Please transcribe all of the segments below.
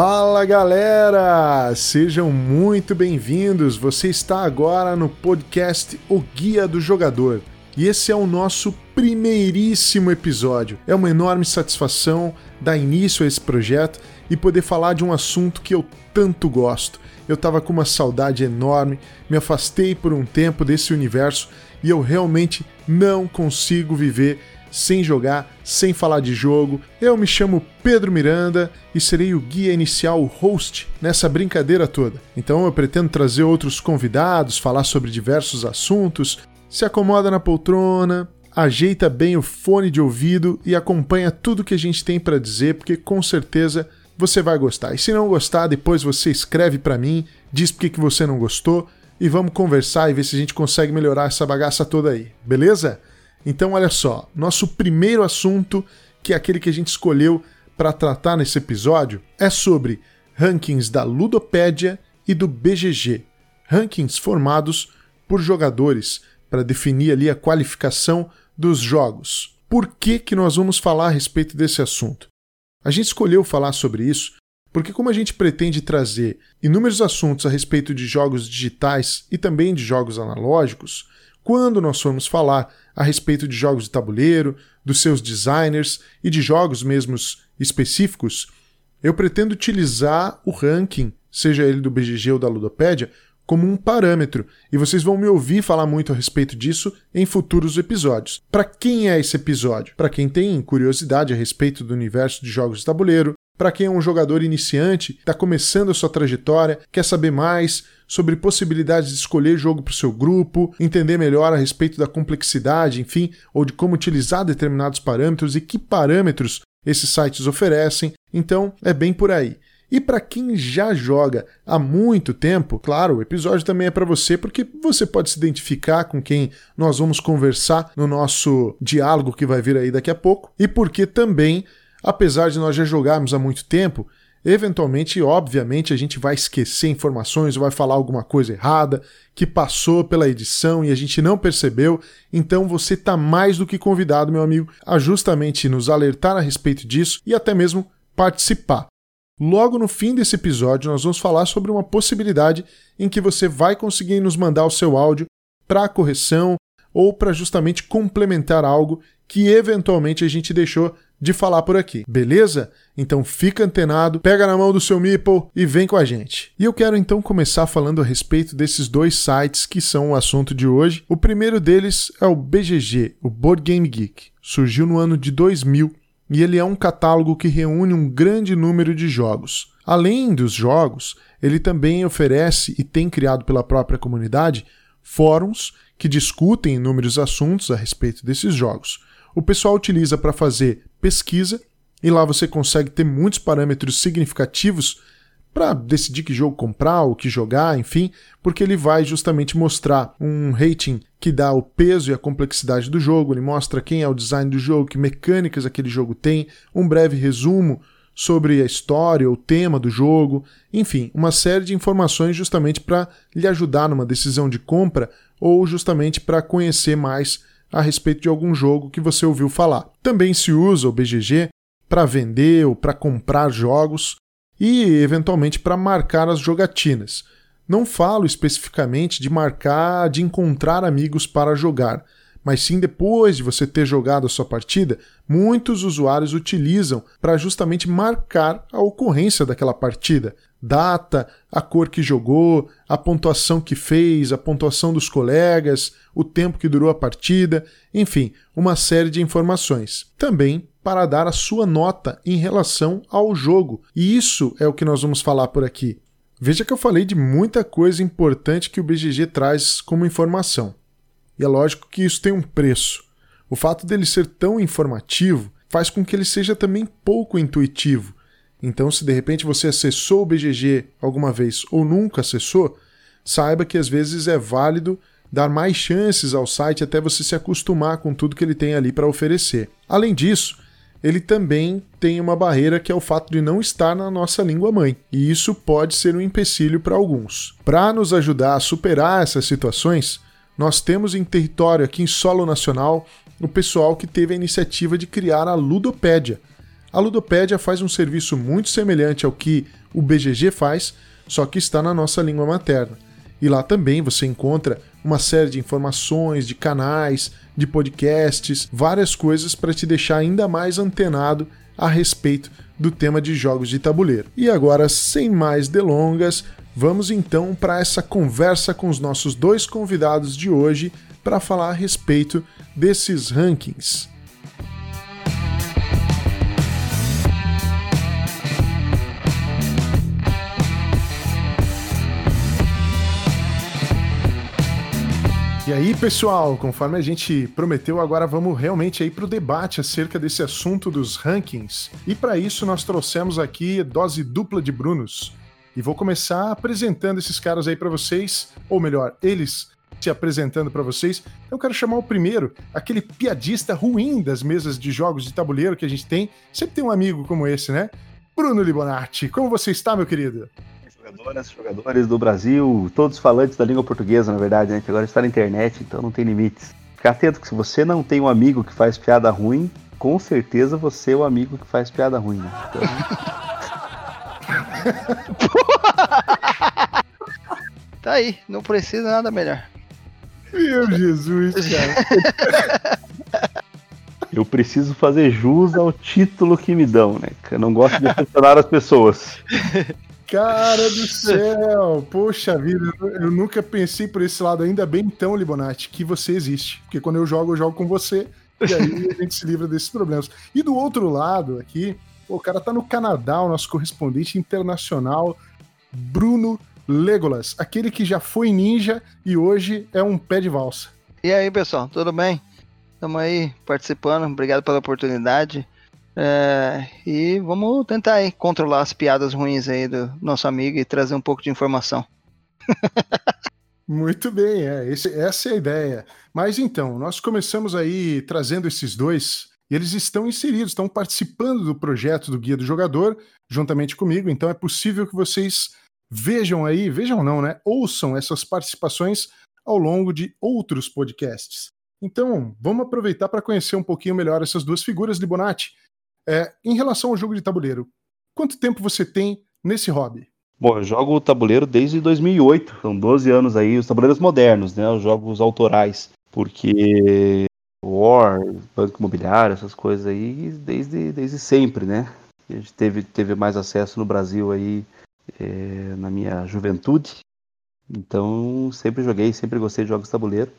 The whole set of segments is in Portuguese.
Fala galera! Sejam muito bem-vindos. Você está agora no podcast O Guia do Jogador. E esse é o nosso primeiríssimo episódio. É uma enorme satisfação dar início a esse projeto e poder falar de um assunto que eu tanto gosto. Eu estava com uma saudade enorme, me afastei por um tempo desse universo e eu realmente não consigo viver sem jogar, sem falar de jogo. Eu me chamo Pedro Miranda e serei o guia inicial, o host nessa brincadeira toda. Então eu pretendo trazer outros convidados, falar sobre diversos assuntos. Se acomoda na poltrona, ajeita bem o fone de ouvido e acompanha tudo que a gente tem para dizer, porque com certeza você vai gostar. E se não gostar, depois você escreve para mim, diz por que você não gostou e vamos conversar e ver se a gente consegue melhorar essa bagaça toda aí, beleza? Então, olha só, nosso primeiro assunto, que é aquele que a gente escolheu para tratar nesse episódio, é sobre rankings da Ludopédia e do BGG, rankings formados por jogadores para definir ali a qualificação dos jogos. Por que, que nós vamos falar a respeito desse assunto? A gente escolheu falar sobre isso porque, como a gente pretende trazer inúmeros assuntos a respeito de jogos digitais e também de jogos analógicos, quando nós formos falar a respeito de jogos de tabuleiro, dos seus designers e de jogos mesmos específicos, eu pretendo utilizar o ranking, seja ele do BGG ou da Ludopédia, como um parâmetro, e vocês vão me ouvir falar muito a respeito disso em futuros episódios. Para quem é esse episódio? Para quem tem curiosidade a respeito do universo de jogos de tabuleiro, para quem é um jogador iniciante, está começando a sua trajetória, quer saber mais sobre possibilidades de escolher jogo para o seu grupo, entender melhor a respeito da complexidade, enfim, ou de como utilizar determinados parâmetros e que parâmetros esses sites oferecem. Então, é bem por aí. E para quem já joga há muito tempo, claro, o episódio também é para você porque você pode se identificar com quem nós vamos conversar no nosso diálogo que vai vir aí daqui a pouco, e porque também Apesar de nós já jogarmos há muito tempo, eventualmente, obviamente, a gente vai esquecer informações ou vai falar alguma coisa errada que passou pela edição e a gente não percebeu. Então você está mais do que convidado, meu amigo, a justamente nos alertar a respeito disso e até mesmo participar. Logo no fim desse episódio, nós vamos falar sobre uma possibilidade em que você vai conseguir nos mandar o seu áudio para correção ou para justamente complementar algo que eventualmente a gente deixou de falar por aqui, beleza? Então fica antenado, pega na mão do seu Meeple e vem com a gente. E eu quero então começar falando a respeito desses dois sites que são o assunto de hoje. O primeiro deles é o BGG, o Board Game Geek. Surgiu no ano de 2000 e ele é um catálogo que reúne um grande número de jogos. Além dos jogos, ele também oferece e tem criado pela própria comunidade fóruns que discutem inúmeros assuntos a respeito desses jogos o pessoal utiliza para fazer pesquisa e lá você consegue ter muitos parâmetros significativos para decidir que jogo comprar, o que jogar, enfim, porque ele vai justamente mostrar um rating que dá o peso e a complexidade do jogo, ele mostra quem é o design do jogo, que mecânicas aquele jogo tem, um breve resumo sobre a história, o tema do jogo, enfim, uma série de informações justamente para lhe ajudar numa decisão de compra ou justamente para conhecer mais a respeito de algum jogo que você ouviu falar. Também se usa o BGG para vender ou para comprar jogos e, eventualmente, para marcar as jogatinas. Não falo especificamente de marcar, de encontrar amigos para jogar, mas sim depois de você ter jogado a sua partida, muitos usuários utilizam para justamente marcar a ocorrência daquela partida, data, a cor que jogou, a pontuação que fez, a pontuação dos colegas, o tempo que durou a partida, enfim, uma série de informações. Também para dar a sua nota em relação ao jogo. E isso é o que nós vamos falar por aqui. Veja que eu falei de muita coisa importante que o BGG traz como informação. E é lógico que isso tem um preço. O fato dele ser tão informativo faz com que ele seja também pouco intuitivo então, se de repente você acessou o BGG alguma vez ou nunca acessou, saiba que às vezes é válido dar mais chances ao site até você se acostumar com tudo que ele tem ali para oferecer. Além disso, ele também tem uma barreira que é o fato de não estar na nossa língua mãe, e isso pode ser um empecilho para alguns. Para nos ajudar a superar essas situações, nós temos em território aqui em solo nacional o pessoal que teve a iniciativa de criar a Ludopédia, a Ludopédia faz um serviço muito semelhante ao que o BGG faz, só que está na nossa língua materna. E lá também você encontra uma série de informações, de canais, de podcasts, várias coisas para te deixar ainda mais antenado a respeito do tema de jogos de tabuleiro. E agora, sem mais delongas, vamos então para essa conversa com os nossos dois convidados de hoje para falar a respeito desses rankings. E aí, pessoal, conforme a gente prometeu, agora vamos realmente aí para o debate acerca desse assunto dos rankings. E para isso nós trouxemos aqui dose dupla de Brunos. E vou começar apresentando esses caras aí para vocês, ou melhor, eles se apresentando para vocês. Eu quero chamar o primeiro, aquele piadista ruim das mesas de jogos de tabuleiro que a gente tem. Sempre tem um amigo como esse, né? Bruno Libonati, como você está, meu querido? Jogadoras, jogadores do Brasil, todos falantes da língua portuguesa, na verdade, né? Que agora está na internet, então não tem limites. Fica atento que se você não tem um amigo que faz piada ruim, com certeza você é o amigo que faz piada ruim, né? Então... tá aí, não precisa nada melhor. Meu Jesus, cara. Eu preciso fazer jus ao título que me dão, né? Eu não gosto de decepcionar as pessoas. Cara do céu! Poxa vida, eu nunca pensei por esse lado. Ainda bem então, Libonati, que você existe. Porque quando eu jogo, eu jogo com você. E aí a gente se livra desses problemas. E do outro lado aqui, o cara tá no Canadá, o nosso correspondente internacional, Bruno Legolas, aquele que já foi ninja e hoje é um pé de valsa. E aí, pessoal, tudo bem? Estamos aí participando, obrigado pela oportunidade. É, e vamos tentar aí controlar as piadas ruins aí do nosso amigo e trazer um pouco de informação. Muito bem, é, esse, essa é a ideia. Mas então, nós começamos aí trazendo esses dois, e eles estão inseridos, estão participando do projeto do Guia do Jogador, juntamente comigo, então é possível que vocês vejam aí, vejam não, né? Ouçam essas participações ao longo de outros podcasts. Então, vamos aproveitar para conhecer um pouquinho melhor essas duas figuras, Libonati. É, em relação ao jogo de tabuleiro, quanto tempo você tem nesse hobby? Bom, eu jogo tabuleiro desde 2008, são 12 anos aí, os tabuleiros modernos, né, os jogos autorais, porque War, Banco Imobiliário, essas coisas aí, desde, desde sempre, né? A gente teve, teve mais acesso no Brasil aí é, na minha juventude, então sempre joguei, sempre gostei de jogos de tabuleiro.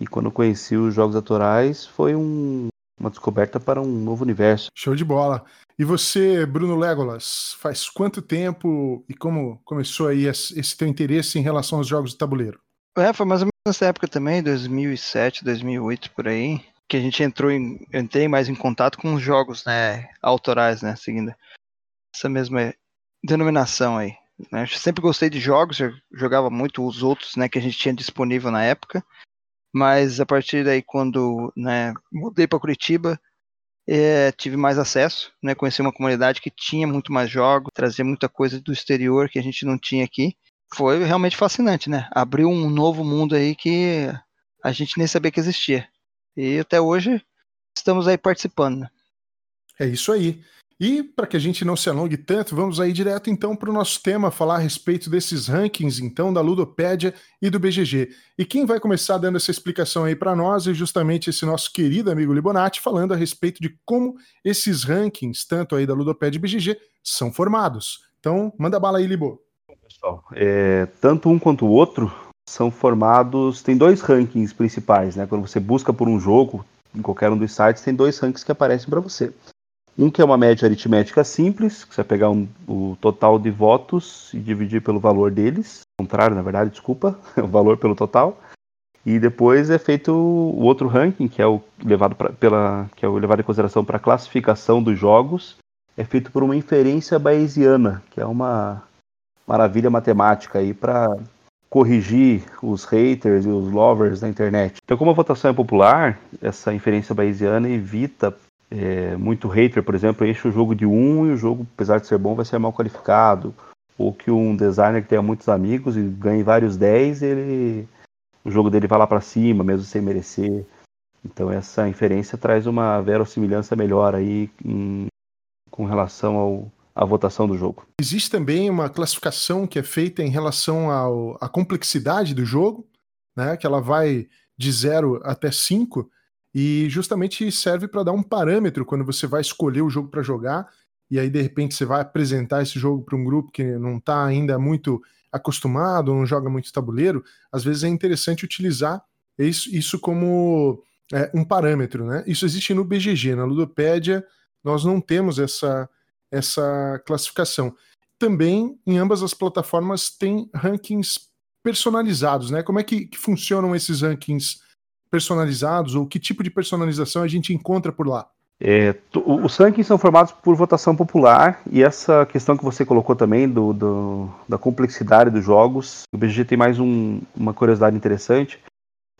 E quando eu conheci os jogos autorais, foi um, uma descoberta para um novo universo. Show de bola. E você, Bruno Legolas, faz quanto tempo e como começou aí esse teu interesse em relação aos jogos de tabuleiro? É, foi mais ou menos nessa época também, 2007, 2008 por aí, que a gente entrou em, entrei mais em contato com os jogos, né, autorais, né, seguindo essa mesma denominação aí. Né? Eu sempre gostei de jogos, eu jogava muito os outros, né, que a gente tinha disponível na época. Mas a partir daí, quando né, mudei para Curitiba, é, tive mais acesso, né, conheci uma comunidade que tinha muito mais jogos, trazia muita coisa do exterior que a gente não tinha aqui. Foi realmente fascinante, né? Abriu um novo mundo aí que a gente nem sabia que existia. E até hoje estamos aí participando. Né? É isso aí. E para que a gente não se alongue tanto, vamos aí direto então para o nosso tema, falar a respeito desses rankings então da Ludopédia e do BGG. E quem vai começar dando essa explicação aí para nós é justamente esse nosso querido amigo Libonati, falando a respeito de como esses rankings, tanto aí da Ludopédia e BGG, são formados. Então, manda bala aí, Libo. Pessoal, é, tanto um quanto o outro são formados, tem dois rankings principais, né? Quando você busca por um jogo, em qualquer um dos sites, tem dois rankings que aparecem para você. Um que é uma média aritmética simples, que você vai pegar um, o total de votos e dividir pelo valor deles. Contrário, na verdade, desculpa, o valor pelo total. E depois é feito o outro ranking, que é o levado pra, pela que é o levado em consideração para a classificação dos jogos, é feito por uma inferência bayesiana, que é uma maravilha matemática aí para corrigir os haters e os lovers da internet. Então, como a votação é popular, essa inferência bayesiana evita é, muito hater, por exemplo, enche o jogo de um e o jogo, apesar de ser bom, vai ser mal qualificado. Ou que um designer que tenha muitos amigos e ganhe vários 10, ele, o jogo dele vai lá para cima, mesmo sem merecer. Então essa inferência traz uma verossimilhança melhor aí em, com relação ao, a votação do jogo. Existe também uma classificação que é feita em relação ao, à complexidade do jogo, né? Que ela vai de 0 até 5 e justamente serve para dar um parâmetro quando você vai escolher o jogo para jogar e aí de repente você vai apresentar esse jogo para um grupo que não está ainda muito acostumado, não joga muito tabuleiro, às vezes é interessante utilizar isso, isso como é, um parâmetro, né? Isso existe no BGG, na Ludopédia nós não temos essa, essa classificação. Também em ambas as plataformas tem rankings personalizados, né? Como é que, que funcionam esses rankings personalizados ou que tipo de personalização a gente encontra por lá? É, os rankings são formados por votação popular e essa questão que você colocou também do, do da complexidade dos jogos, o BGG tem mais um, uma curiosidade interessante,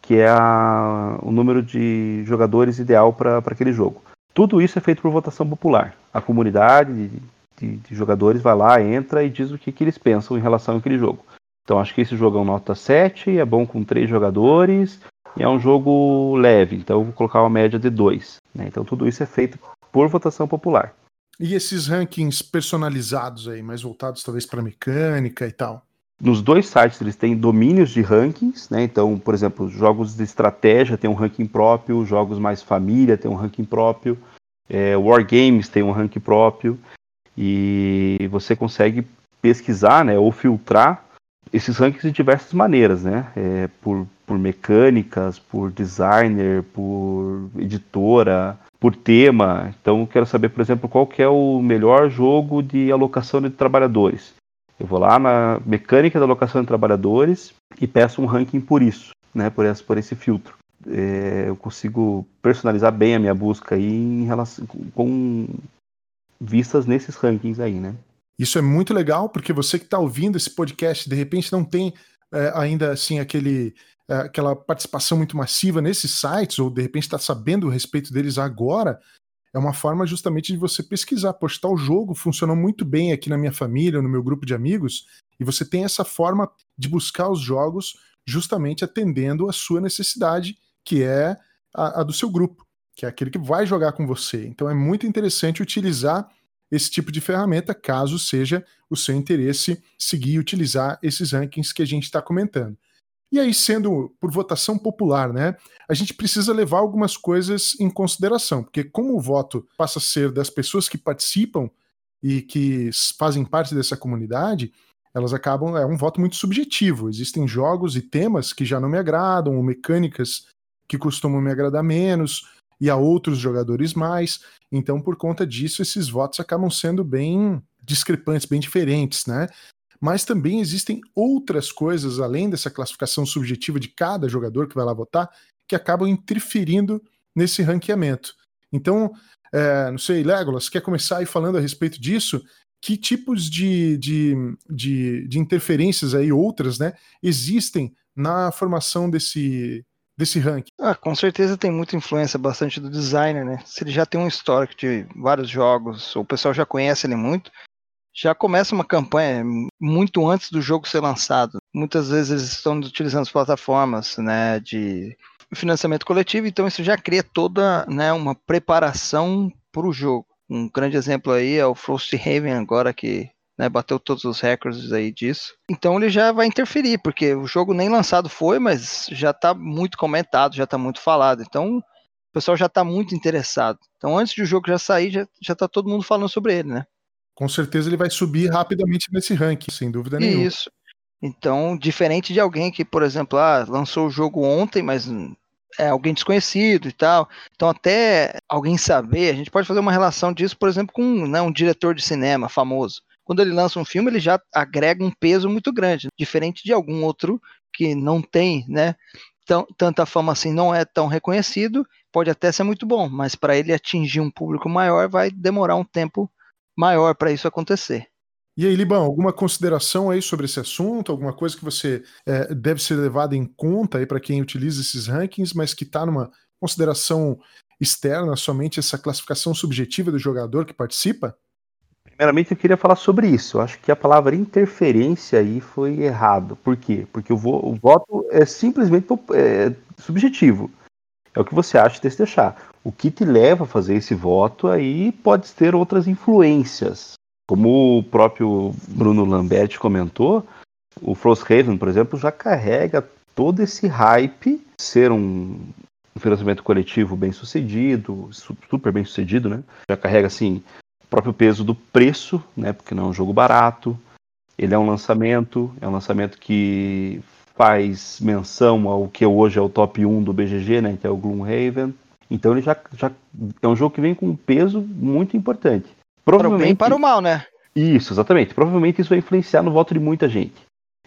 que é a, o número de jogadores ideal para aquele jogo. Tudo isso é feito por votação popular. A comunidade de, de, de jogadores vai lá, entra e diz o que, que eles pensam em relação àquele jogo. Então acho que esse jogo é um nota 7, é bom com 3 jogadores, e é um jogo leve, então eu vou colocar uma média de 2. Né? Então tudo isso é feito por votação popular. E esses rankings personalizados aí, mais voltados talvez para mecânica e tal? Nos dois sites eles têm domínios de rankings, né? Então, por exemplo, jogos de estratégia tem um ranking próprio, jogos mais família tem um ranking próprio, é, Wargames tem um ranking próprio, e você consegue pesquisar né, ou filtrar esses rankings de diversas maneiras, né? É, por, por mecânicas, por designer, por editora, por tema. Então, quero saber, por exemplo, qual que é o melhor jogo de alocação de trabalhadores. Eu vou lá na mecânica da alocação de trabalhadores e peço um ranking por isso, né? Por esse, por esse filtro. É, eu consigo personalizar bem a minha busca aí em relação com vistas nesses rankings aí, né? Isso é muito legal, porque você que está ouvindo esse podcast, de repente não tem é, ainda assim aquele, é, aquela participação muito massiva nesses sites, ou de repente está sabendo a respeito deles agora, é uma forma justamente de você pesquisar. Poxa, tal jogo funcionou muito bem aqui na minha família, no meu grupo de amigos, e você tem essa forma de buscar os jogos justamente atendendo a sua necessidade, que é a, a do seu grupo, que é aquele que vai jogar com você. Então é muito interessante utilizar esse tipo de ferramenta, caso seja o seu interesse seguir e utilizar esses rankings que a gente está comentando. E aí, sendo por votação popular, né, a gente precisa levar algumas coisas em consideração, porque como o voto passa a ser das pessoas que participam e que fazem parte dessa comunidade, elas acabam, é um voto muito subjetivo. Existem jogos e temas que já não me agradam, ou mecânicas que costumam me agradar menos, e a outros jogadores mais. Então, por conta disso, esses votos acabam sendo bem discrepantes, bem diferentes, né? Mas também existem outras coisas além dessa classificação subjetiva de cada jogador que vai lá votar que acabam interferindo nesse ranqueamento. Então, é, não sei, Legolas, quer começar aí falando a respeito disso? Que tipos de, de, de, de interferências aí, outras, né, existem na formação desse, desse ranking? Ah, com certeza tem muita influência, bastante do designer, né? Se ele já tem um histórico de vários jogos, ou o pessoal já conhece ele muito, já começa uma campanha muito antes do jogo ser lançado. Muitas vezes eles estão utilizando as plataformas né, de financiamento coletivo, então isso já cria toda né, uma preparação para o jogo. Um grande exemplo aí é o Frosthaven agora que né, bateu todos os recordes aí disso. Então ele já vai interferir, porque o jogo nem lançado foi, mas já está muito comentado, já está muito falado. Então o pessoal já está muito interessado. Então antes de o jogo já sair, já, já tá todo mundo falando sobre ele, né? Com certeza ele vai subir rapidamente nesse ranking, sem dúvida nenhuma. Isso. Então, diferente de alguém que, por exemplo, ah, lançou o jogo ontem, mas é alguém desconhecido e tal. Então, até alguém saber, a gente pode fazer uma relação disso, por exemplo, com né, um diretor de cinema famoso quando ele lança um filme, ele já agrega um peso muito grande, diferente de algum outro que não tem, né? Tão, tanta fama assim, não é tão reconhecido, pode até ser muito bom, mas para ele atingir um público maior vai demorar um tempo maior para isso acontecer. E aí, Libão, alguma consideração aí sobre esse assunto? Alguma coisa que você é, deve ser levada em conta aí para quem utiliza esses rankings, mas que está numa consideração externa, somente essa classificação subjetiva do jogador que participa? Primeiramente, eu queria falar sobre isso. Eu acho que a palavra interferência aí foi errado. Por quê? Porque o, vo o voto é simplesmente é, subjetivo. É o que você acha de se deixar. O que te leva a fazer esse voto aí pode ter outras influências. Como o próprio Bruno Lambert comentou, o Frosthaven, por exemplo, já carrega todo esse hype ser um financiamento coletivo bem sucedido, super bem sucedido, né? Já carrega assim próprio peso do preço, né? Porque não é um jogo barato. Ele é um lançamento, é um lançamento que faz menção ao que hoje é o top 1 do BGG, né? Que é o Gloomhaven. Então ele já, já é um jogo que vem com um peso muito importante. Provavelmente, para o bem para o mal, né? Isso, exatamente. Provavelmente isso vai influenciar no voto de muita gente.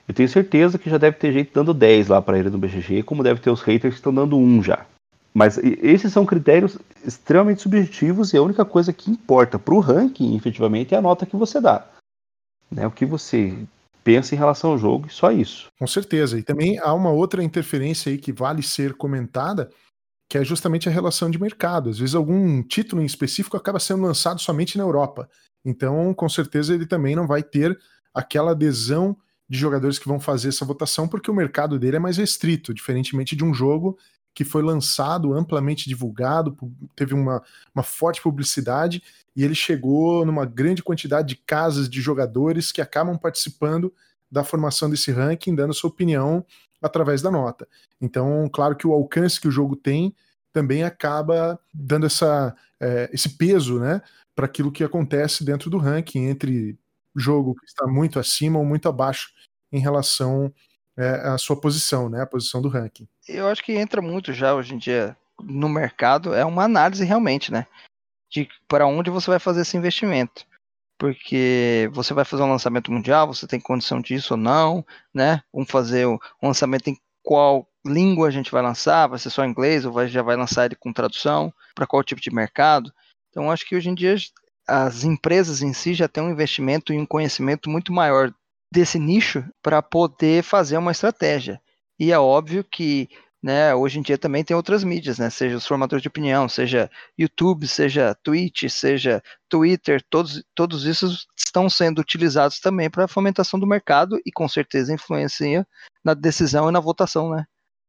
Eu tenho certeza que já deve ter gente dando 10 lá para ele no BGG, como deve ter os haters que estão dando 1 já. Mas esses são critérios extremamente subjetivos e a única coisa que importa para o ranking, efetivamente, é a nota que você dá. Né? O que você pensa em relação ao jogo e só isso. Com certeza. E também há uma outra interferência aí que vale ser comentada, que é justamente a relação de mercado. Às vezes algum título em específico acaba sendo lançado somente na Europa. Então, com certeza, ele também não vai ter aquela adesão de jogadores que vão fazer essa votação, porque o mercado dele é mais restrito, diferentemente de um jogo que foi lançado, amplamente divulgado, teve uma, uma forte publicidade e ele chegou numa grande quantidade de casas de jogadores que acabam participando da formação desse ranking, dando sua opinião através da nota. Então, claro que o alcance que o jogo tem também acaba dando essa, é, esse peso né, para aquilo que acontece dentro do ranking, entre jogo que está muito acima ou muito abaixo em relação é, à sua posição, né, a posição do ranking. Eu acho que entra muito já hoje em dia no mercado, é uma análise realmente, né, de para onde você vai fazer esse investimento. Porque você vai fazer um lançamento mundial, você tem condição disso ou não, né? Vamos fazer um lançamento em qual língua a gente vai lançar, vai ser só inglês ou vai, já vai lançar ele com tradução, para qual tipo de mercado. Então, acho que hoje em dia as empresas em si já têm um investimento e um conhecimento muito maior desse nicho para poder fazer uma estratégia. E é óbvio que né, hoje em dia também tem outras mídias, né, seja os formadores de opinião, seja YouTube, seja Twitch, seja Twitter, todos, todos esses estão sendo utilizados também para a fomentação do mercado e com certeza influencia na decisão e na votação né,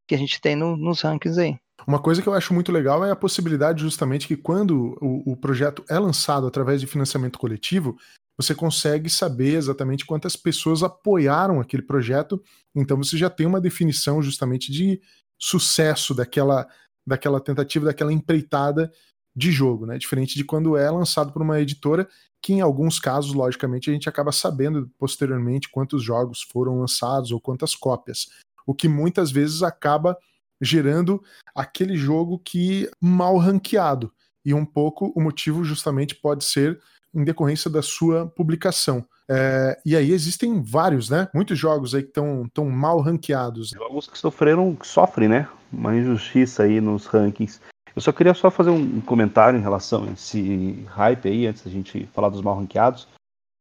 que a gente tem no, nos rankings aí. Uma coisa que eu acho muito legal é a possibilidade justamente que quando o, o projeto é lançado através de financiamento coletivo, você consegue saber exatamente quantas pessoas apoiaram aquele projeto. Então você já tem uma definição justamente de sucesso daquela, daquela tentativa, daquela empreitada de jogo, né? Diferente de quando é lançado por uma editora, que em alguns casos, logicamente, a gente acaba sabendo posteriormente quantos jogos foram lançados ou quantas cópias. O que muitas vezes acaba gerando aquele jogo que mal ranqueado. E um pouco o motivo justamente pode ser em decorrência da sua publicação. É, e aí existem vários, né? Muitos jogos aí que estão tão mal ranqueados. Jogos que sofreram, que sofrem, né? Uma injustiça aí nos rankings. Eu só queria só fazer um comentário em relação a esse hype aí, antes da gente falar dos mal ranqueados,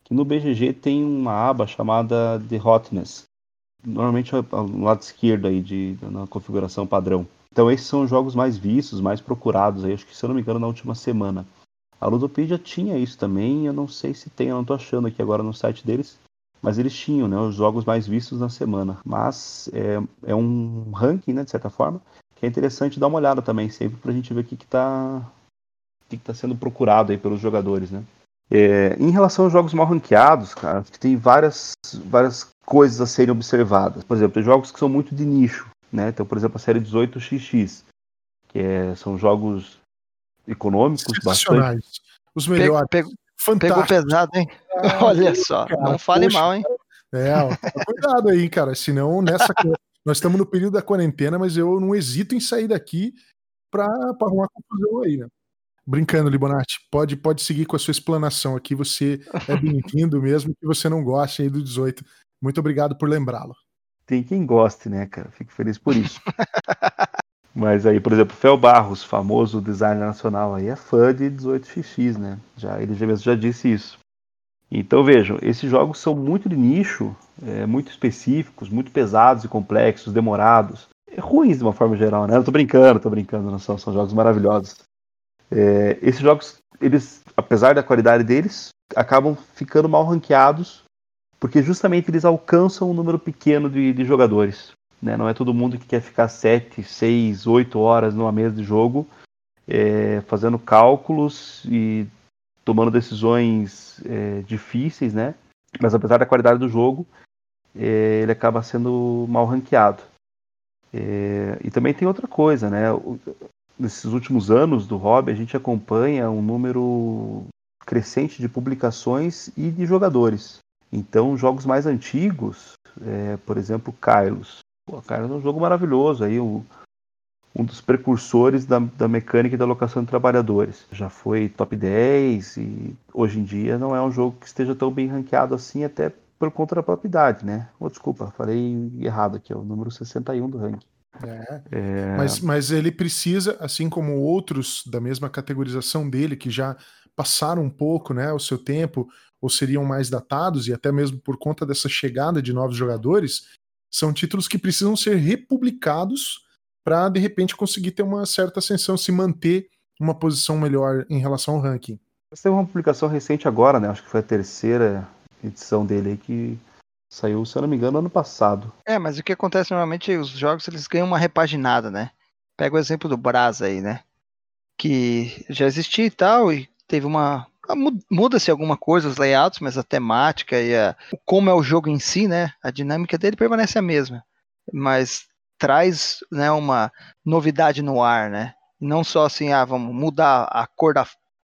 que no BGG tem uma aba chamada The Hotness, normalmente no lado esquerdo aí de, na configuração padrão. Então esses são os jogos mais vistos, mais procurados aí, acho que se eu não me engano na última semana. A Ludopedia tinha isso também, eu não sei se tem, eu não estou achando aqui agora no site deles, mas eles tinham, né, os jogos mais vistos na semana. Mas é, é um ranking, né, de certa forma, que é interessante dar uma olhada também sempre para a gente ver o que está que está sendo procurado aí pelos jogadores, né? É, em relação aos jogos mal ranqueados, cara, que tem várias, várias coisas a serem observadas. Por exemplo, tem jogos que são muito de nicho, né? Então, por exemplo, a série 18XX, que é, são jogos econômicos bastante. Os melhores. Pegou, pegou, pegou pesado, hein? Ah, Olha só, cara, não fale poxa, mal, hein? É, ó, cuidado aí, cara. Senão, nessa. nós estamos no período da quarentena, mas eu não hesito em sair daqui para arrumar confusão aí, né? Brincando, Libonati, pode, pode seguir com a sua explanação aqui. Você é bem-vindo mesmo que você não goste aí do 18. Muito obrigado por lembrá-lo. Tem quem goste, né, cara? Fico feliz por isso. Mas aí, por exemplo, Fel Barros, famoso designer nacional, aí é fã de 18xx, né? Já, ele já mesmo já disse isso. Então vejam, esses jogos são muito de nicho, é, muito específicos, muito pesados e complexos, demorados. É ruins de uma forma geral, né? Eu tô brincando, tô brincando, não são, são jogos maravilhosos. É, esses jogos, eles, apesar da qualidade deles, acabam ficando mal ranqueados porque justamente eles alcançam um número pequeno de, de jogadores. Né? Não é todo mundo que quer ficar 7, 6, 8 horas numa mesa de jogo é, fazendo cálculos e tomando decisões é, difíceis, né? Mas apesar da qualidade do jogo, é, ele acaba sendo mal ranqueado. É, e também tem outra coisa, né? Nesses últimos anos do hobby, a gente acompanha um número crescente de publicações e de jogadores. Então, jogos mais antigos, é, por exemplo, Kylos. Pô, Kylos é um jogo maravilhoso, aí um, um dos precursores da, da mecânica e da alocação de trabalhadores. Já foi top 10 e hoje em dia não é um jogo que esteja tão bem ranqueado assim, até por conta da própria idade, né? Oh, desculpa, falei errado aqui, é o número 61 do ranking. É. É... Mas, mas ele precisa, assim como outros da mesma categorização dele, que já passaram um pouco né, o seu tempo, ou seriam mais datados, e até mesmo por conta dessa chegada de novos jogadores, são títulos que precisam ser republicados para de repente conseguir ter uma certa ascensão, se manter uma posição melhor em relação ao ranking. Você tem uma publicação recente agora, né? Acho que foi a terceira edição dele aí que saiu, se eu não me engano, ano passado. É, mas o que acontece normalmente, os jogos eles ganham uma repaginada, né? Pega o exemplo do Brasa aí, né? Que já existia e tal, e teve uma. Ah, muda-se alguma coisa, os layouts, mas a temática e a, como é o jogo em si, né? A dinâmica dele permanece a mesma. Mas traz né, uma novidade no ar, né? Não só assim, ah, vamos mudar a cor da,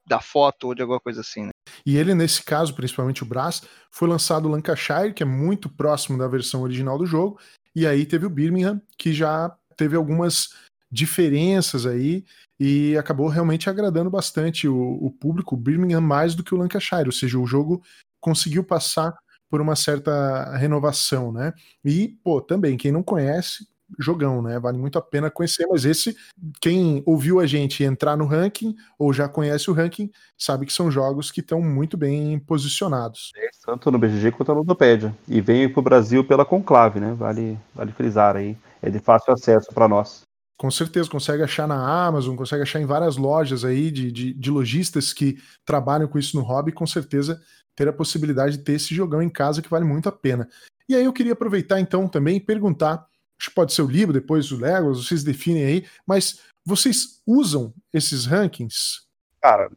da foto ou de alguma coisa assim. Né? E ele, nesse caso, principalmente o Brass, foi lançado o Lancashire, que é muito próximo da versão original do jogo, e aí teve o Birmingham, que já teve algumas diferenças aí e acabou realmente agradando bastante o, o público, o Birmingham mais do que o Lancashire, ou seja, o jogo conseguiu passar por uma certa renovação, né? E, pô, também, quem não conhece, jogão, né? Vale muito a pena conhecer, mas esse, quem ouviu a gente entrar no ranking ou já conhece o ranking, sabe que são jogos que estão muito bem posicionados. É, tanto no BGG quanto no Ludopédia. E vem para o Brasil pela Conclave, né? Vale, vale frisar aí. É de fácil acesso para nós. Com certeza, consegue achar na Amazon, consegue achar em várias lojas aí de, de, de lojistas que trabalham com isso no hobby, com certeza ter a possibilidade de ter esse jogão em casa que vale muito a pena. E aí eu queria aproveitar então também e perguntar acho que pode ser o livro, depois o Legos, vocês definem aí, mas vocês usam esses rankings? Cara,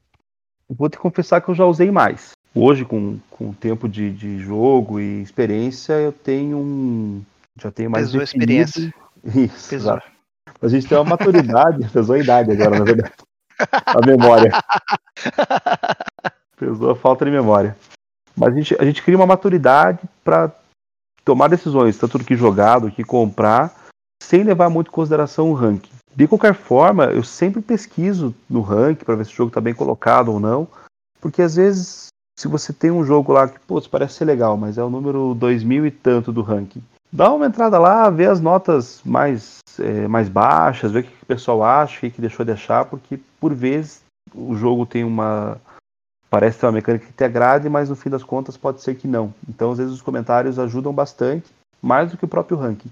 vou te confessar que eu já usei mais. Hoje, com, com tempo de, de jogo e experiência, eu tenho um. Já tenho mais. Pesou definido. experiência. Isso, Pesou. Exato. A gente tem uma maturidade, pesou a idade agora, na verdade. A memória. Pesou a falta de memória. Mas a gente, a gente cria uma maturidade para tomar decisões, tanto do que jogar, do que comprar, sem levar muito em consideração o ranking. De qualquer forma, eu sempre pesquiso no ranking para ver se o jogo está bem colocado ou não, porque às vezes, se você tem um jogo lá que, pô, parece ser legal, mas é o número 2000 e tanto do ranking, dá uma entrada lá, vê as notas mais, é, mais baixas, vê o que o pessoal acha, o que, que deixou de achar, porque por vezes o jogo tem uma, parece ter uma mecânica que te agrade, mas no fim das contas pode ser que não. Então, às vezes, os comentários ajudam bastante, mais do que o próprio ranking.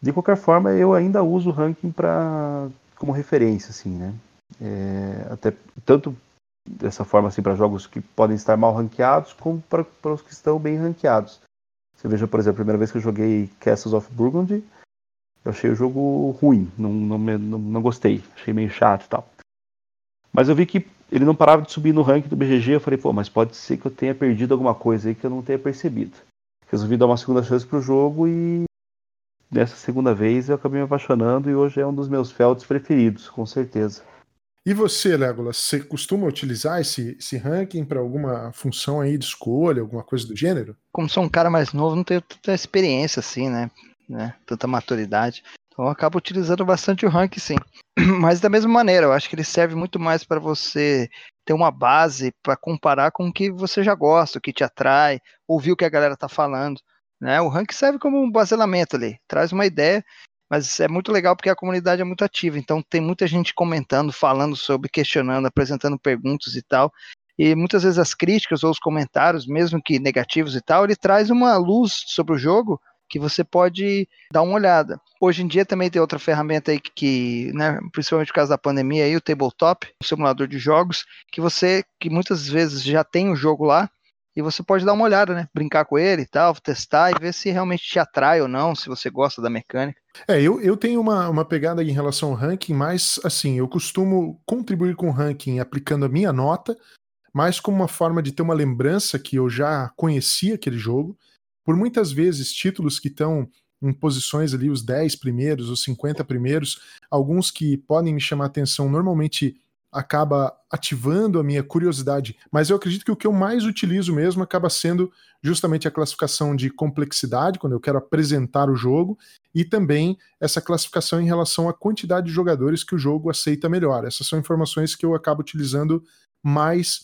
De qualquer forma, eu ainda uso o ranking para como referência, assim, né? É, até tanto dessa forma assim para jogos que podem estar mal ranqueados, como para os que estão bem ranqueados. Você veja, por exemplo, a primeira vez que eu joguei Castles of Burgundy, eu achei o jogo ruim, não, não, não, não gostei, achei meio chato e tal. Mas eu vi que ele não parava de subir no ranking do BGG. Eu falei, pô, mas pode ser que eu tenha perdido alguma coisa aí que eu não tenha percebido. Resolvi dar uma segunda chance pro jogo e dessa segunda vez eu acabei me apaixonando e hoje é um dos meus felds preferidos, com certeza. E você, Legolas, você costuma utilizar esse, esse ranking para alguma função aí de escolha, alguma coisa do gênero? Como sou um cara mais novo, não tenho tanta experiência assim, né? Né? Tanta maturidade. Então eu acabo utilizando bastante o rank, sim. Mas da mesma maneira, eu acho que ele serve muito mais para você ter uma base para comparar com o que você já gosta, o que te atrai, ouvir o que a galera está falando. Né? O rank serve como um baselamento ali, traz uma ideia, mas é muito legal porque a comunidade é muito ativa, então tem muita gente comentando, falando sobre, questionando, apresentando perguntas e tal. E muitas vezes as críticas ou os comentários, mesmo que negativos e tal, ele traz uma luz sobre o jogo que você pode dar uma olhada. Hoje em dia também tem outra ferramenta aí que, né, principalmente por causa da pandemia aí, o tabletop, o simulador de jogos, que você que muitas vezes já tem o jogo lá e você pode dar uma olhada, né, brincar com ele e tal, testar e ver se realmente te atrai ou não, se você gosta da mecânica. É, eu, eu tenho uma, uma pegada em relação ao ranking, mas assim, eu costumo contribuir com o ranking aplicando a minha nota, mais como uma forma de ter uma lembrança que eu já conhecia aquele jogo. Por muitas vezes, títulos que estão em posições ali, os 10 primeiros, os 50 primeiros, alguns que podem me chamar atenção, normalmente acaba ativando a minha curiosidade, mas eu acredito que o que eu mais utilizo mesmo acaba sendo justamente a classificação de complexidade, quando eu quero apresentar o jogo, e também essa classificação em relação à quantidade de jogadores que o jogo aceita melhor. Essas são informações que eu acabo utilizando mais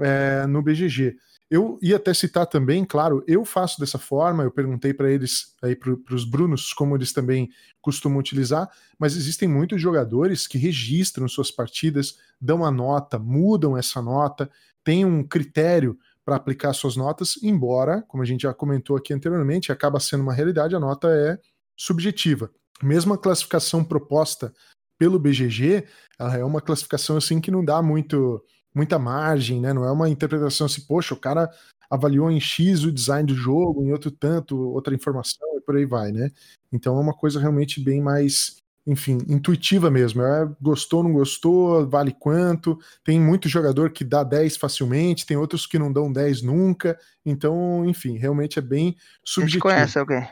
é, no BGG. Eu ia até citar também, claro, eu faço dessa forma, eu perguntei para eles, aí para os Brunos, como eles também costumam utilizar, mas existem muitos jogadores que registram suas partidas, dão a nota, mudam essa nota, tem um critério para aplicar suas notas, embora, como a gente já comentou aqui anteriormente, acaba sendo uma realidade, a nota é subjetiva. Mesmo a classificação proposta pelo BGG, ela é uma classificação assim que não dá muito muita margem, né? Não é uma interpretação assim, poxa, o cara avaliou em X o design do jogo, em outro tanto, outra informação e por aí vai, né? Então é uma coisa realmente bem mais, enfim, intuitiva mesmo. É, gostou, não gostou, vale quanto. Tem muito jogador que dá 10 facilmente, tem outros que não dão 10 nunca. Então, enfim, realmente é bem subjetivo. A gente conhece alguém.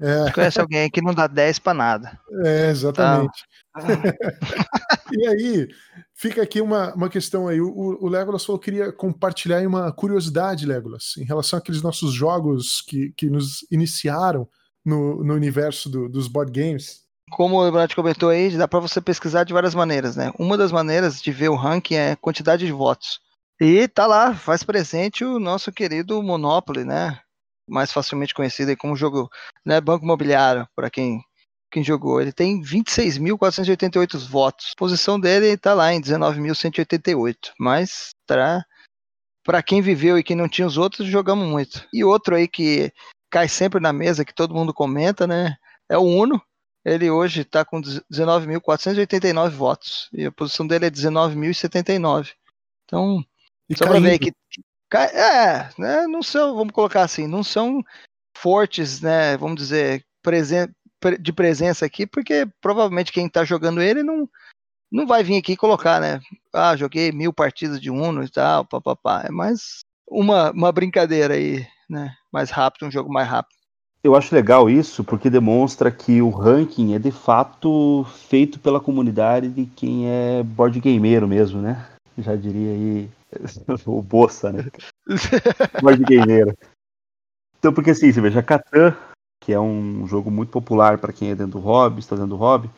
É. Conhece alguém que não dá 10 para nada. É, exatamente. Ah. e aí, fica aqui uma, uma questão aí. O, o Legolas falou que queria compartilhar uma curiosidade, Legolas, em relação àqueles nossos jogos que, que nos iniciaram no, no universo do, dos board games. Como o Brad comentou aí, dá para você pesquisar de várias maneiras, né? Uma das maneiras de ver o ranking é quantidade de votos. E tá lá, faz presente o nosso querido Monopoly, né? Mais facilmente conhecido aí como jogo, né, Banco Imobiliário, para quem quem jogou. Ele tem 26.488 votos. A posição dele está lá em 19.188, mas para para quem viveu e quem não tinha os outros, jogamos muito. E outro aí que cai sempre na mesa, que todo mundo comenta, né, é o Uno. Ele hoje está com 19.489 votos. E a posição dele é 19.079. Então, e só para ver que é, né, não são, vamos colocar assim, não são fortes, né, vamos dizer, presen de presença aqui, porque provavelmente quem tá jogando ele não, não vai vir aqui colocar, né, ah, joguei mil partidas de Uno e tal, papapá, é mais uma, uma brincadeira aí, né, mais rápido, um jogo mais rápido. Eu acho legal isso, porque demonstra que o ranking é de fato feito pela comunidade de quem é board gameiro mesmo, né? Já diria aí o Bossa, né? Board gameiro. Então, porque assim, você veja, Catan, que é um jogo muito popular para quem é dentro do hobby, está dentro do hobby,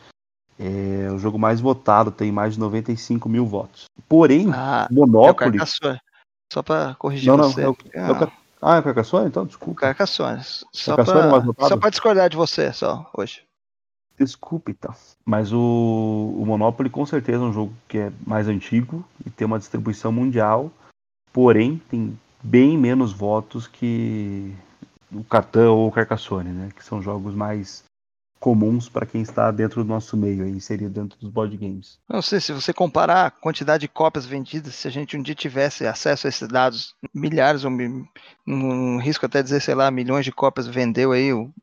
é o jogo mais votado, tem mais de 95 mil votos. Porém, ah, Monopoly. É Só para corrigir não, não, você. É o, é o, ah, é o Carcassonne? Então, desculpa. Carcassonne. Só para é discordar de você, só, hoje. Desculpe, então. Mas o, o Monopoly com certeza é um jogo que é mais antigo e tem uma distribuição mundial, porém tem bem menos votos que o Catan ou o Carcassonne, né? Que são jogos mais comuns para quem está dentro do nosso meio, inserido dentro dos board games. Não sei, se você comparar a quantidade de cópias vendidas, se a gente um dia tivesse acesso a esses dados, milhares, ou um risco até dizer, sei lá, milhões de cópias vendeu aí o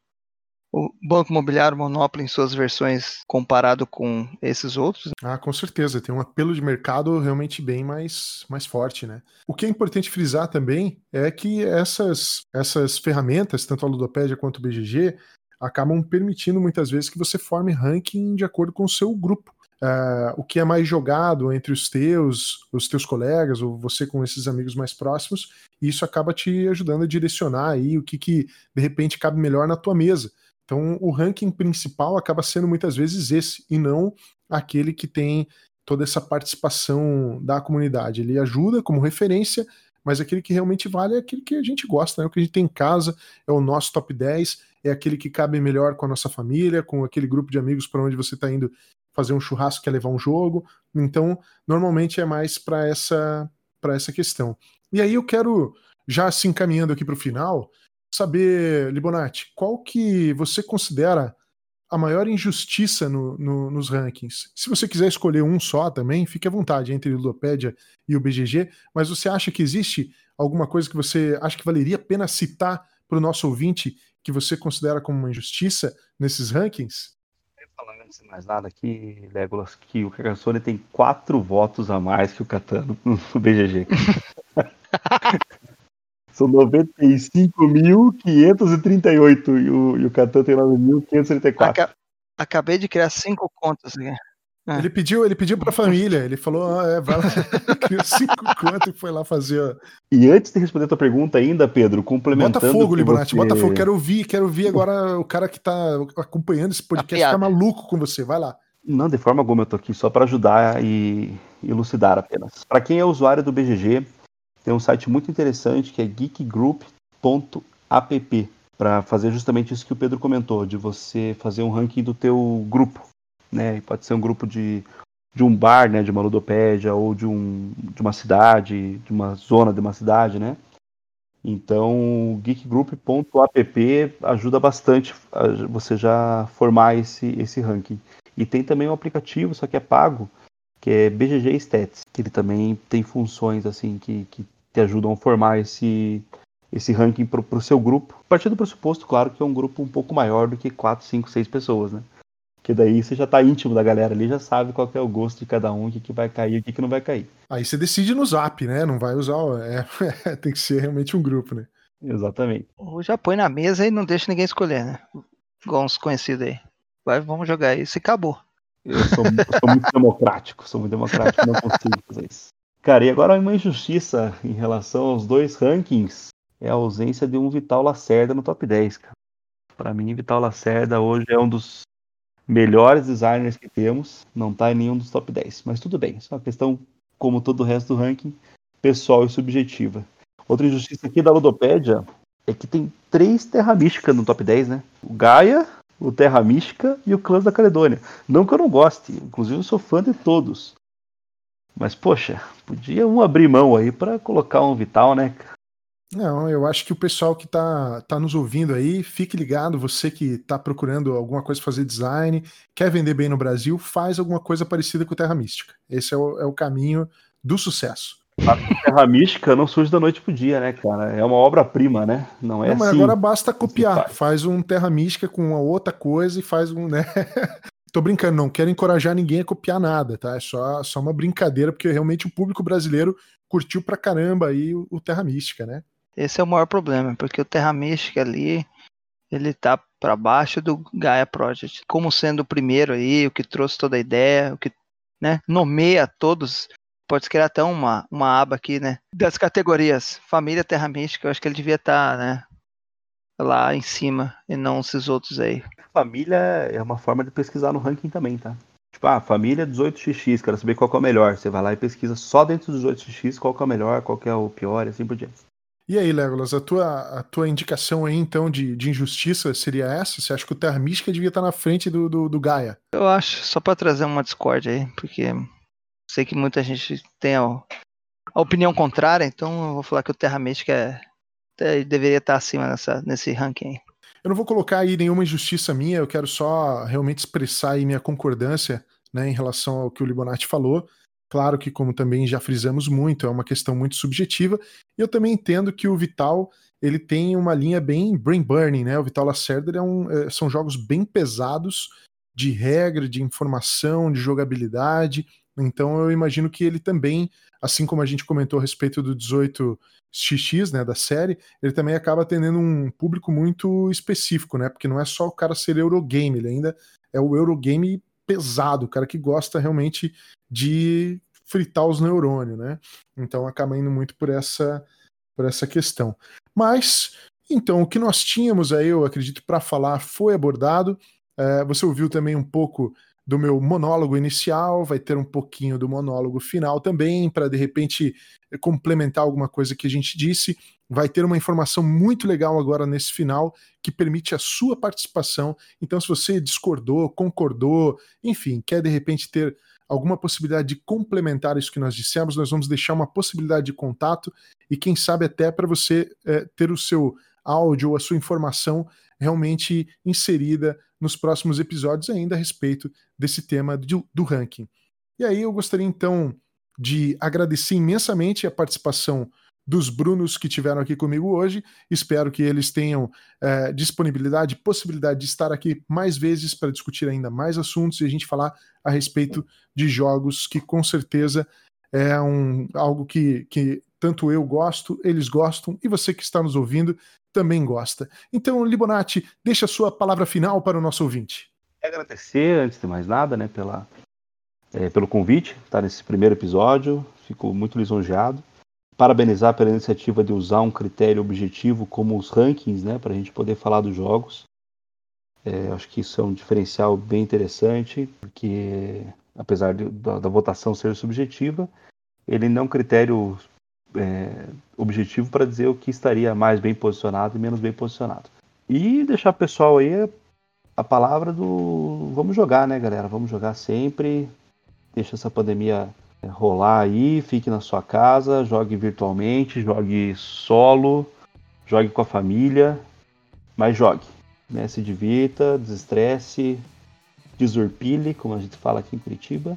o Banco Imobiliário Monopoly em suas versões comparado com esses outros. Ah, com certeza, tem um apelo de mercado realmente bem mais, mais forte, né? O que é importante frisar também é que essas, essas ferramentas, tanto a Ludopédia quanto o BGG, acabam permitindo muitas vezes que você forme ranking de acordo com o seu grupo. Uh, o que é mais jogado entre os teus, os teus colegas, ou você com esses amigos mais próximos, e isso acaba te ajudando a direcionar aí o que, que de repente cabe melhor na tua mesa. Então, o ranking principal acaba sendo muitas vezes esse, e não aquele que tem toda essa participação da comunidade. Ele ajuda como referência, mas aquele que realmente vale é aquele que a gente gosta, né? O que a gente tem em casa é o nosso top 10, é aquele que cabe melhor com a nossa família, com aquele grupo de amigos para onde você está indo fazer um churrasco, quer levar um jogo. Então, normalmente é mais para essa essa questão. E aí eu quero já se encaminhando aqui para o final, saber, Libonati, qual que você considera a maior injustiça no, no, nos rankings? Se você quiser escolher um só também, fique à vontade entre o Ludopédia e o BGG, mas você acha que existe alguma coisa que você acha que valeria a pena citar para o nosso ouvinte que você considera como uma injustiça nesses rankings? falar antes de mais nada aqui, Legolas, que o Carcassonne tem quatro votos a mais que o Catano no BGG. São 95.538 e o, e o Catan tem 9.534. Aca acabei de criar cinco contas aqui. É. Ele pediu, ele pediu pra família, ele falou, ah, é, vai lá, criou cinco contas e foi lá fazer. Ó. E antes de responder a tua pergunta ainda, Pedro, complementando. Bota fogo, Libonati, você... bota fogo, quero ouvir, quero ouvir agora o cara que tá acompanhando esse podcast ficar maluco com você, vai lá. Não, de forma alguma, eu tô aqui só para ajudar e elucidar apenas. Para quem é usuário do BGG, tem um site muito interessante que é geekgroup.app para fazer justamente isso que o Pedro comentou, de você fazer um ranking do teu grupo, né? Pode ser um grupo de, de um bar, né, de uma ludopédia ou de, um, de uma cidade, de uma zona de uma cidade, né? Então, geekgroup.app ajuda bastante você já formar esse, esse ranking. E tem também um aplicativo, só que é pago, que é BGG Stats, que ele também tem funções assim que, que te ajudam a formar esse, esse ranking para o seu grupo. A partir do pressuposto, claro, que é um grupo um pouco maior do que 4, 5, 6 pessoas, né? Que daí você já está íntimo da galera ali, já sabe qual é o gosto de cada um, o que, que vai cair e o que, que não vai cair. Aí você decide no zap, né? Não vai usar. É, tem que ser realmente um grupo, né? Exatamente. Ou já põe na mesa e não deixa ninguém escolher, né? Igual uns conhecidos aí. Vai, vamos jogar isso e acabou. Eu sou, eu sou muito democrático, sou muito democrático, não consigo fazer isso. Cara, e agora uma injustiça em relação aos dois rankings é a ausência de um Vital Lacerda no top 10, cara. Para mim, Vital Lacerda hoje é um dos melhores designers que temos, não tá em nenhum dos top 10. Mas tudo bem, isso é uma questão, como todo o resto do ranking, pessoal e subjetiva. Outra injustiça aqui da Ludopédia é que tem três Terra Mística no top 10, né? O Gaia, o Terra Mística e o Clãs da Caledônia. Não que eu não goste, inclusive eu sou fã de todos. Mas, poxa, podia um abrir mão aí para colocar um Vital, né? Não, eu acho que o pessoal que tá, tá nos ouvindo aí, fique ligado, você que tá procurando alguma coisa fazer design, quer vender bem no Brasil, faz alguma coisa parecida com Terra Mística. Esse é o, é o caminho do sucesso. A Terra Mística não surge da noite pro dia, né, cara? É uma obra-prima, né? Não é não, mas assim. agora basta copiar. Faz um Terra Mística com uma outra coisa e faz um, né? Tô brincando, não quero encorajar ninguém a copiar nada, tá? É só, só uma brincadeira, porque realmente o público brasileiro curtiu pra caramba aí o, o Terra Mística, né? Esse é o maior problema, porque o Terra Mística ali, ele tá para baixo do Gaia Project, como sendo o primeiro aí, o que trouxe toda a ideia, o que né, nomeia todos. Pode criar até uma, uma aba aqui, né? Das categorias. Família Terra Mística, eu acho que ele devia estar, tá, né? Lá em cima, e não esses outros aí família é uma forma de pesquisar no ranking também, tá? Tipo, ah, família 18xx, quero saber qual é o melhor. Você vai lá e pesquisa só dentro dos 18x qual é o melhor, qual é o pior e assim por diante. E aí, Legolas, a tua, a tua indicação aí, então, de, de injustiça seria essa? Você acha que o Terra Mística devia estar na frente do, do, do Gaia? Eu acho, só para trazer uma discórdia aí, porque sei que muita gente tem a, a, opinião contrária, então eu vou falar que o Terra Mística é, é, deveria estar acima nessa, nesse ranking. Eu não vou colocar aí nenhuma injustiça minha, eu quero só realmente expressar aí minha concordância né, em relação ao que o Libonati falou. Claro que, como também já frisamos muito, é uma questão muito subjetiva. E eu também entendo que o Vital ele tem uma linha bem brain burning, né? O Vital Lacerda é um, é, são jogos bem pesados de regra, de informação, de jogabilidade. Então eu imagino que ele também, assim como a gente comentou a respeito do 18 XX, né, da série, ele também acaba atendendo um público muito específico, né? Porque não é só o cara ser Eurogame, ele ainda é o Eurogame pesado, o cara que gosta realmente de fritar os neurônios, né? Então acaba indo muito por essa por essa questão. Mas então o que nós tínhamos aí, eu acredito, para falar foi abordado. É, você ouviu também um pouco do meu monólogo inicial, vai ter um pouquinho do monólogo final também, para de repente complementar alguma coisa que a gente disse. Vai ter uma informação muito legal agora nesse final que permite a sua participação. Então, se você discordou, concordou, enfim, quer de repente ter alguma possibilidade de complementar isso que nós dissemos, nós vamos deixar uma possibilidade de contato e quem sabe até para você é, ter o seu áudio ou a sua informação realmente inserida nos próximos episódios ainda a respeito desse tema do, do ranking. E aí eu gostaria então de agradecer imensamente a participação dos Brunos que tiveram aqui comigo hoje. Espero que eles tenham é, disponibilidade, possibilidade de estar aqui mais vezes para discutir ainda mais assuntos e a gente falar a respeito de jogos que com certeza é um, algo que, que Tanto eu gosto, eles gostam e você que está nos ouvindo também gosta. Então, Libonati, deixa a sua palavra final para o nosso ouvinte. Agradecer, antes de mais nada, né, pela, é, pelo convite, estar nesse primeiro episódio. Fico muito lisonjeado. Parabenizar pela iniciativa de usar um critério objetivo como os rankings, né, para a gente poder falar dos jogos. É, acho que isso é um diferencial bem interessante, porque apesar de, da, da, votação ser subjetiva, ele não é um critério é, objetivo para dizer o que estaria mais bem posicionado e menos bem posicionado. E deixar o pessoal aí a palavra do vamos jogar, né, galera? Vamos jogar sempre. Deixa essa pandemia é, rolar aí, fique na sua casa, jogue virtualmente, jogue solo, jogue com a família, mas jogue. Né? Se divirta, desestresse, desurpile, como a gente fala aqui em Curitiba.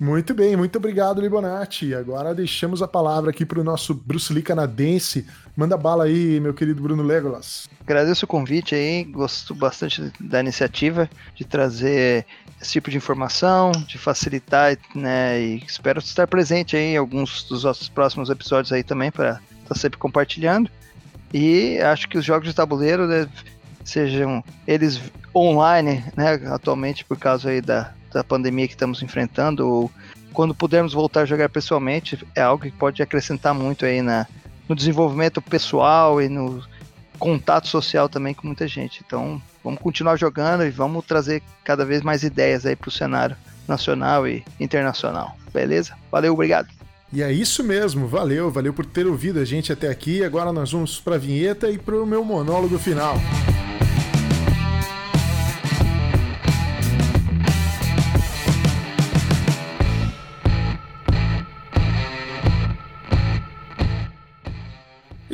Muito bem, muito obrigado, Libonati. Agora deixamos a palavra aqui para o nosso Bruce Lee canadense. Manda bala aí, meu querido Bruno Legolas. Agradeço o convite aí, gosto bastante da iniciativa de trazer esse tipo de informação, de facilitar, né? E espero estar presente aí em alguns dos nossos próximos episódios aí também para estar tá sempre compartilhando. E acho que os jogos de tabuleiro né, sejam eles online, né? Atualmente por causa aí da da pandemia que estamos enfrentando, ou quando pudermos voltar a jogar pessoalmente, é algo que pode acrescentar muito aí na, no desenvolvimento pessoal e no contato social também com muita gente. Então, vamos continuar jogando e vamos trazer cada vez mais ideias aí para o cenário nacional e internacional. Beleza? Valeu, obrigado. E é isso mesmo, valeu, valeu por ter ouvido a gente até aqui. Agora nós vamos para a vinheta e para o meu monólogo final.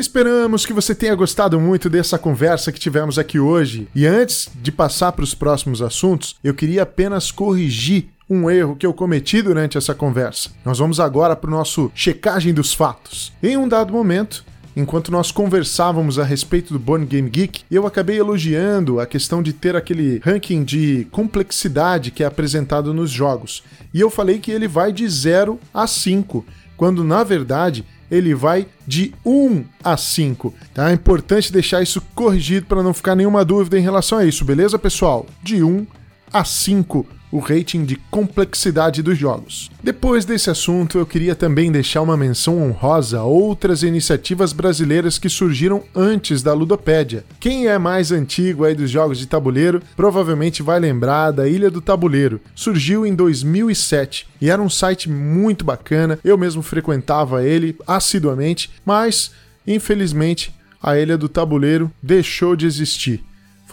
Esperamos que você tenha gostado muito dessa conversa que tivemos aqui hoje. E antes de passar para os próximos assuntos, eu queria apenas corrigir um erro que eu cometi durante essa conversa. Nós vamos agora para o nosso checagem dos fatos. Em um dado momento, enquanto nós conversávamos a respeito do Board Game Geek, eu acabei elogiando a questão de ter aquele ranking de complexidade que é apresentado nos jogos. E eu falei que ele vai de 0 a 5, quando na verdade ele vai de 1 a 5. Tá? É importante deixar isso corrigido para não ficar nenhuma dúvida em relação a isso, beleza, pessoal? De 1 a 5 o rating de complexidade dos jogos. Depois desse assunto, eu queria também deixar uma menção honrosa a outras iniciativas brasileiras que surgiram antes da Ludopédia. Quem é mais antigo aí dos jogos de tabuleiro provavelmente vai lembrar da Ilha do Tabuleiro. Surgiu em 2007 e era um site muito bacana, eu mesmo frequentava ele assiduamente, mas infelizmente a Ilha do Tabuleiro deixou de existir.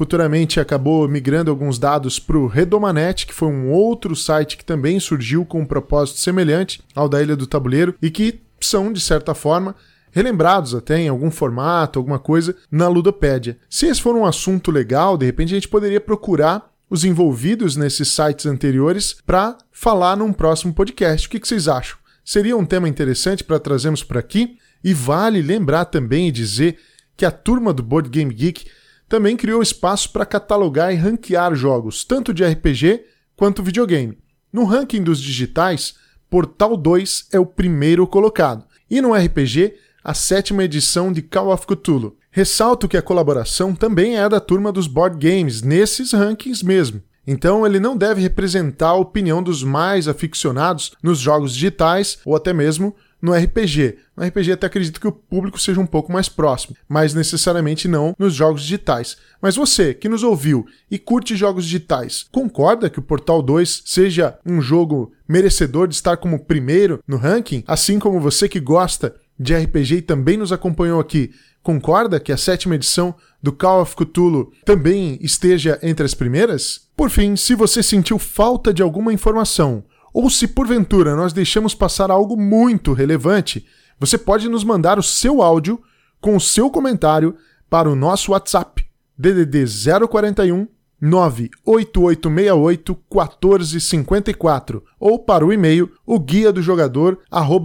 Futuramente acabou migrando alguns dados para o Redomanet, que foi um outro site que também surgiu com um propósito semelhante ao da Ilha do Tabuleiro e que são, de certa forma, relembrados até em algum formato, alguma coisa, na Ludopédia. Se esse for um assunto legal, de repente a gente poderia procurar os envolvidos nesses sites anteriores para falar num próximo podcast. O que, vocês acham? Seria um tema interessante para trazermos por aqui? E vale lembrar também e dizer que a turma do Board Game Geek também criou espaço para catalogar e ranquear jogos, tanto de RPG quanto videogame. No ranking dos digitais, Portal 2 é o primeiro colocado, e no RPG, a sétima edição de Call of Cthulhu. Ressalto que a colaboração também é da turma dos board games, nesses rankings mesmo. Então ele não deve representar a opinião dos mais aficionados nos jogos digitais ou até mesmo no RPG. No RPG até acredito que o público seja um pouco mais próximo, mas necessariamente não nos jogos digitais. Mas você que nos ouviu e curte jogos digitais, concorda que o Portal 2 seja um jogo merecedor de estar como primeiro no ranking, assim como você que gosta de RPG e também nos acompanhou aqui, concorda que a sétima edição do Call of Cthulhu também esteja entre as primeiras? Por fim, se você sentiu falta de alguma informação ou se porventura nós deixamos passar algo muito relevante, você pode nos mandar o seu áudio com o seu comentário para o nosso WhatsApp DDD 041 98868 1454 ou para o e-mail o guia do jogador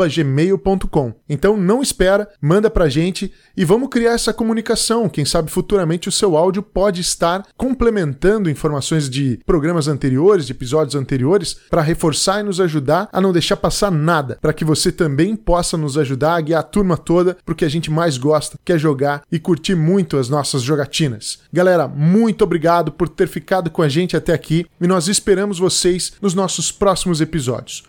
gmail.com. Então não espera, manda pra gente e vamos criar essa comunicação. Quem sabe futuramente o seu áudio pode estar complementando informações de programas anteriores, de episódios anteriores, para reforçar e nos ajudar a não deixar passar nada, para que você também possa nos ajudar a guiar a turma toda, porque a gente mais gosta, quer jogar e curtir muito as nossas jogatinas. Galera, muito obrigado por ter ficado com a gente até aqui e nós esperamos vocês nos nossos próximos episódios.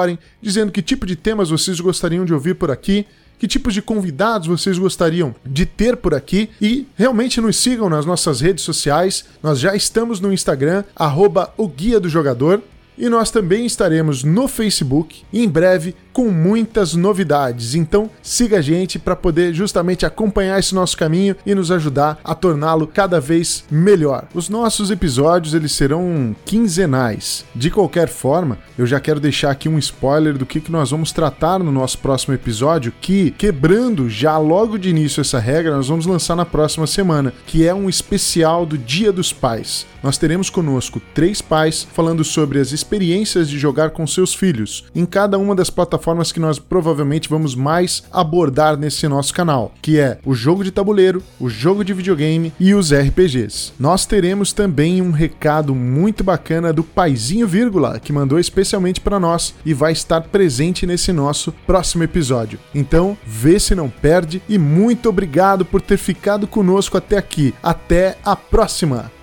Colaborem dizendo que tipo de temas vocês gostariam de ouvir por aqui que tipos de convidados vocês gostariam de ter por aqui e realmente nos sigam nas nossas redes sociais. Nós já estamos no Instagram, arroba o Guia do Jogador, e nós também estaremos no Facebook em breve com muitas novidades. Então siga a gente para poder justamente acompanhar esse nosso caminho e nos ajudar a torná-lo cada vez melhor. Os nossos episódios eles serão quinzenais. De qualquer forma, eu já quero deixar aqui um spoiler do que, que nós vamos tratar no nosso próximo episódio, que quebrando já logo de início essa regra, nós vamos lançar na próxima semana, que é um especial do Dia dos Pais. Nós teremos conosco três pais falando sobre as experiências de jogar com seus filhos em cada uma das plataformas plataformas que nós provavelmente vamos mais abordar nesse nosso canal, que é o jogo de tabuleiro, o jogo de videogame e os RPGs. Nós teremos também um recado muito bacana do Paizinho Vírgula, que mandou especialmente para nós e vai estar presente nesse nosso próximo episódio. Então, vê se não perde e muito obrigado por ter ficado conosco até aqui. Até a próxima!